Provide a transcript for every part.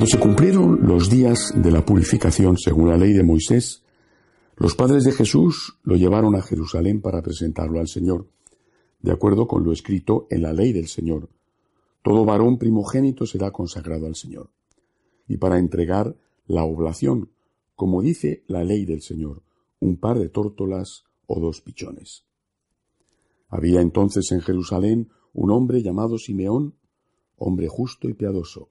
Cuando se cumplieron los días de la purificación según la ley de Moisés, los padres de Jesús lo llevaron a Jerusalén para presentarlo al Señor, de acuerdo con lo escrito en la ley del Señor. Todo varón primogénito será consagrado al Señor. Y para entregar la oblación, como dice la ley del Señor, un par de tórtolas o dos pichones. Había entonces en Jerusalén un hombre llamado Simeón, hombre justo y piadoso,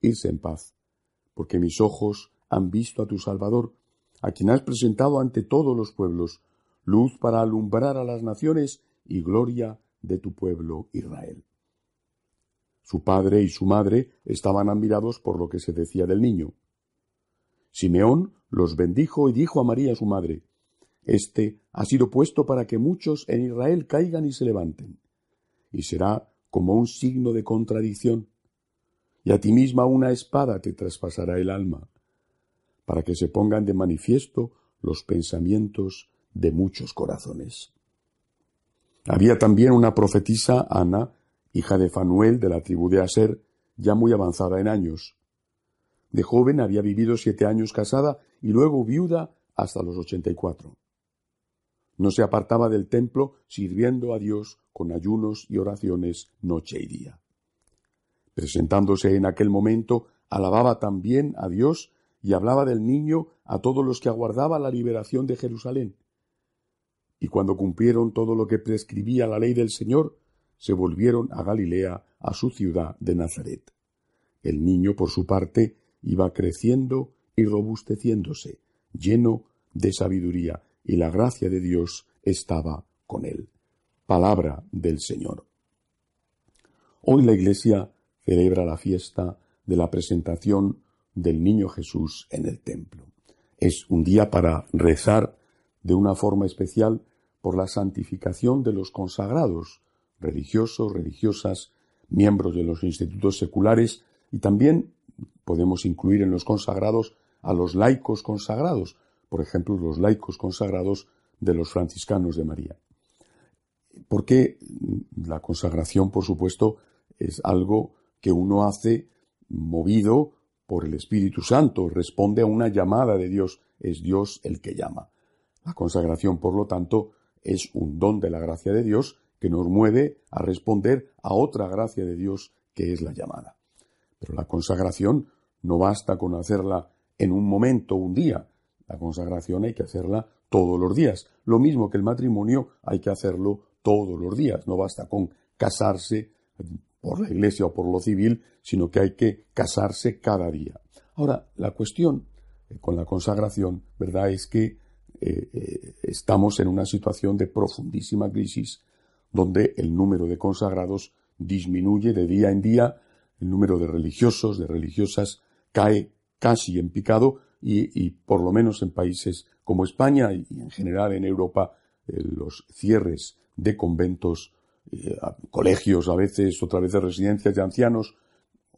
irse en paz, porque mis ojos han visto a tu Salvador, a quien has presentado ante todos los pueblos, luz para alumbrar a las naciones y gloria de tu pueblo Israel. Su padre y su madre estaban admirados por lo que se decía del niño. Simeón los bendijo y dijo a María su madre, Este ha sido puesto para que muchos en Israel caigan y se levanten, y será como un signo de contradicción, y a ti misma una espada te traspasará el alma, para que se pongan de manifiesto los pensamientos de muchos corazones. Había también una profetisa, Ana, hija de Fanuel de la tribu de Aser, ya muy avanzada en años. De joven había vivido siete años casada y luego viuda hasta los ochenta y cuatro. No se apartaba del templo sirviendo a Dios con ayunos y oraciones noche y día. Presentándose en aquel momento, alababa también a Dios y hablaba del niño a todos los que aguardaban la liberación de Jerusalén. Y cuando cumplieron todo lo que prescribía la ley del Señor, se volvieron a Galilea, a su ciudad de Nazaret. El niño, por su parte, iba creciendo y robusteciéndose, lleno de sabiduría, y la gracia de Dios estaba con él. Palabra del Señor. Hoy la Iglesia celebra la fiesta de la presentación del niño Jesús en el templo. Es un día para rezar de una forma especial por la santificación de los consagrados, religiosos, religiosas, miembros de los institutos seculares y también podemos incluir en los consagrados a los laicos consagrados, por ejemplo, los laicos consagrados de los franciscanos de María. Porque la consagración, por supuesto, es algo que uno hace movido por el Espíritu Santo, responde a una llamada de Dios, es Dios el que llama. La consagración, por lo tanto, es un don de la gracia de Dios que nos mueve a responder a otra gracia de Dios que es la llamada. Pero la consagración no basta con hacerla en un momento, un día. La consagración hay que hacerla todos los días. Lo mismo que el matrimonio hay que hacerlo todos los días. No basta con casarse por la iglesia o por lo civil, sino que hay que casarse cada día. Ahora, la cuestión eh, con la consagración, ¿verdad?, es que eh, eh, estamos en una situación de profundísima crisis donde el número de consagrados disminuye de día en día, el número de religiosos, de religiosas, cae casi en picado y, por lo menos en países como España y en general en Europa los cierres de conventos eh, colegios a veces, otra vez de residencias de ancianos,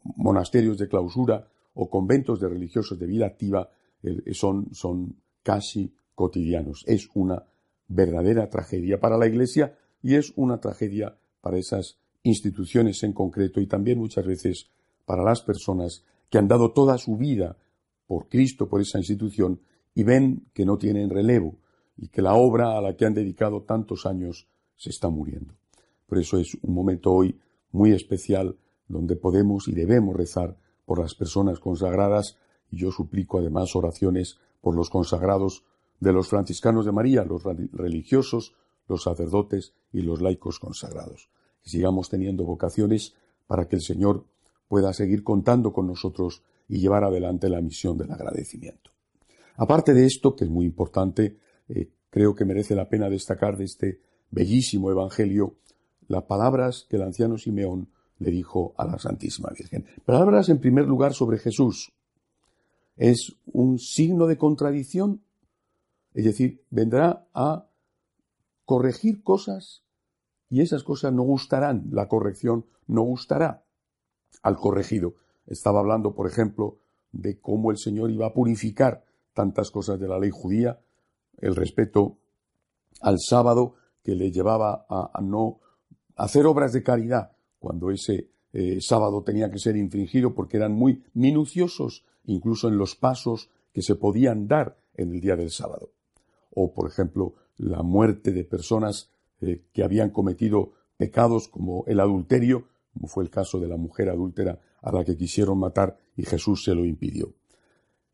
monasterios de clausura o conventos de religiosos de vida activa eh, son, son casi cotidianos. Es una verdadera tragedia para la Iglesia y es una tragedia para esas instituciones en concreto y también muchas veces para las personas que han dado toda su vida por Cristo, por esa institución, y ven que no tienen relevo y que la obra a la que han dedicado tantos años se está muriendo. Por eso es un momento hoy muy especial donde podemos y debemos rezar por las personas consagradas y yo suplico además oraciones por los consagrados de los franciscanos de María, los religiosos, los sacerdotes y los laicos consagrados. Sigamos teniendo vocaciones para que el Señor pueda seguir contando con nosotros y llevar adelante la misión del agradecimiento. Aparte de esto, que es muy importante, eh, creo que merece la pena destacar de este bellísimo Evangelio las palabras que el anciano Simeón le dijo a la Santísima Virgen. Palabras en primer lugar sobre Jesús. es un signo de contradicción, es decir, vendrá a corregir cosas y esas cosas no gustarán, la corrección no gustará al corregido. Estaba hablando, por ejemplo, de cómo el Señor iba a purificar tantas cosas de la ley judía, el respeto al sábado que le llevaba a, no hacer obras de caridad cuando ese eh, sábado tenía que ser infringido porque eran muy minuciosos incluso en los pasos que se podían dar en el día del sábado. O, por ejemplo, la muerte de personas eh, que habían cometido pecados como el adulterio, como fue el caso de la mujer adúltera a la que quisieron matar y Jesús se lo impidió.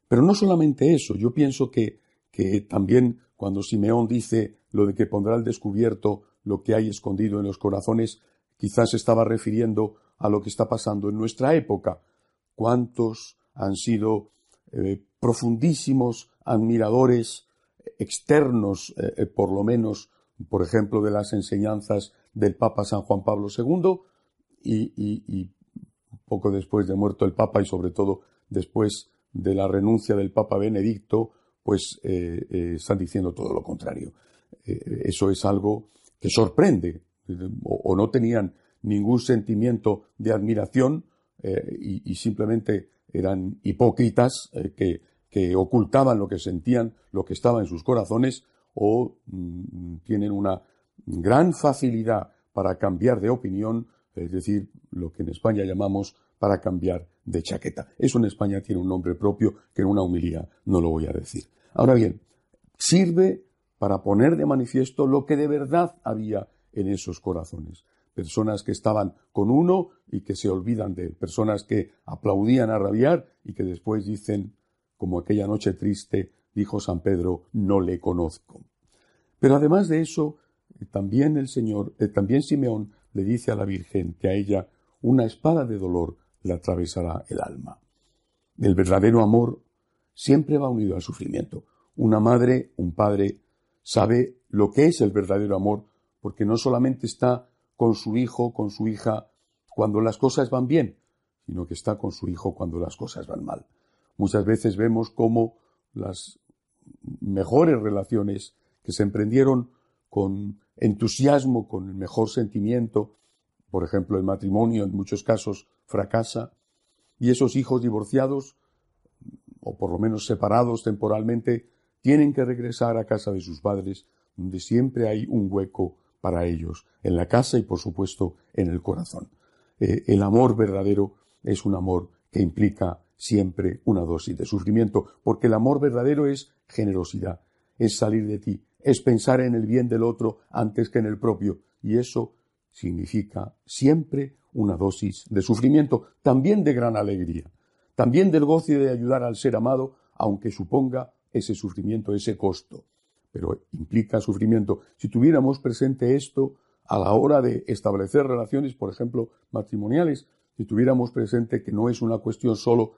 Pero no solamente eso, yo pienso que, que también cuando Simeón dice lo de que pondrá al descubierto lo que hay escondido en los corazones, quizás estaba refiriendo a lo que está pasando en nuestra época. ¿Cuántos han sido eh, profundísimos admiradores externos, eh, eh, por lo menos, por ejemplo, de las enseñanzas del Papa San Juan Pablo II, y, poco después de muerto el Papa y sobre todo después de la renuncia del Papa Benedicto, pues están diciendo todo lo contrario. eso es algo que sorprende, o, no tenían ningún sentimiento de admiración y, simplemente eran hipócritas eh, que, que, ocultaban lo que sentían, lo que estaba en sus corazones, o mm, tienen una gran facilidad para cambiar de opinión, es decir, lo que en España llamamos para cambiar de chaqueta. Eso en España tiene un nombre propio que en una humilía no lo voy a decir. Ahora bien, sirve para poner de manifiesto lo que de verdad había en esos corazones personas que estaban con uno y que se olvidan de él, personas que aplaudían a rabiar y que después dicen, como aquella noche triste, dijo San Pedro, no le conozco. Pero además de eso, también el Señor, eh, también Simeón le dice a la Virgen que a ella una espada de dolor le atravesará el alma. El verdadero amor siempre va unido al sufrimiento. Una madre, un padre, sabe lo que es el verdadero amor, porque no solamente está con su hijo, con su hija, cuando las cosas van bien, sino que está con su hijo cuando las cosas van mal. Muchas veces vemos cómo las mejores relaciones que se emprendieron con entusiasmo, con el mejor sentimiento, por ejemplo, el matrimonio en muchos casos fracasa, y esos hijos divorciados, o por lo menos separados temporalmente, tienen que regresar a casa de sus padres, donde siempre hay un hueco para ellos, en la casa y por supuesto en el corazón. Eh, el amor verdadero es un amor que implica siempre una dosis de sufrimiento, porque el amor verdadero es generosidad, es salir de ti, es pensar en el bien del otro antes que en el propio, y eso significa siempre una dosis de sufrimiento, también de gran alegría, también del goce de ayudar al ser amado, aunque suponga ese sufrimiento, ese costo pero implica sufrimiento. Si tuviéramos presente esto a la hora de establecer relaciones, por ejemplo, matrimoniales, si tuviéramos presente que no es una cuestión solo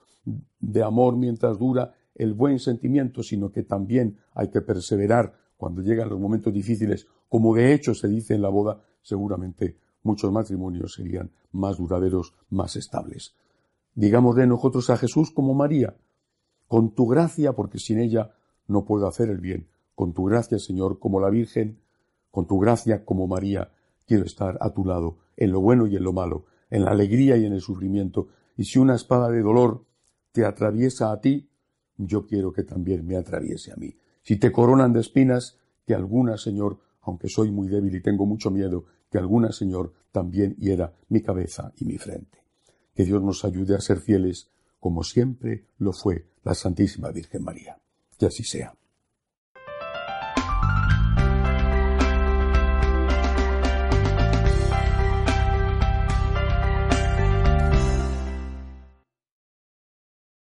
de amor mientras dura el buen sentimiento, sino que también hay que perseverar cuando llegan los momentos difíciles, como de hecho se dice en la boda, seguramente muchos matrimonios serían más duraderos, más estables. Digamos de nosotros a Jesús como María, con tu gracia, porque sin ella no puedo hacer el bien, con tu gracia, Señor, como la Virgen, con tu gracia como María, quiero estar a tu lado, en lo bueno y en lo malo, en la alegría y en el sufrimiento. Y si una espada de dolor te atraviesa a ti, yo quiero que también me atraviese a mí. Si te coronan de espinas, que alguna, Señor, aunque soy muy débil y tengo mucho miedo, que alguna, Señor, también hiera mi cabeza y mi frente. Que Dios nos ayude a ser fieles, como siempre lo fue la Santísima Virgen María. Que así sea.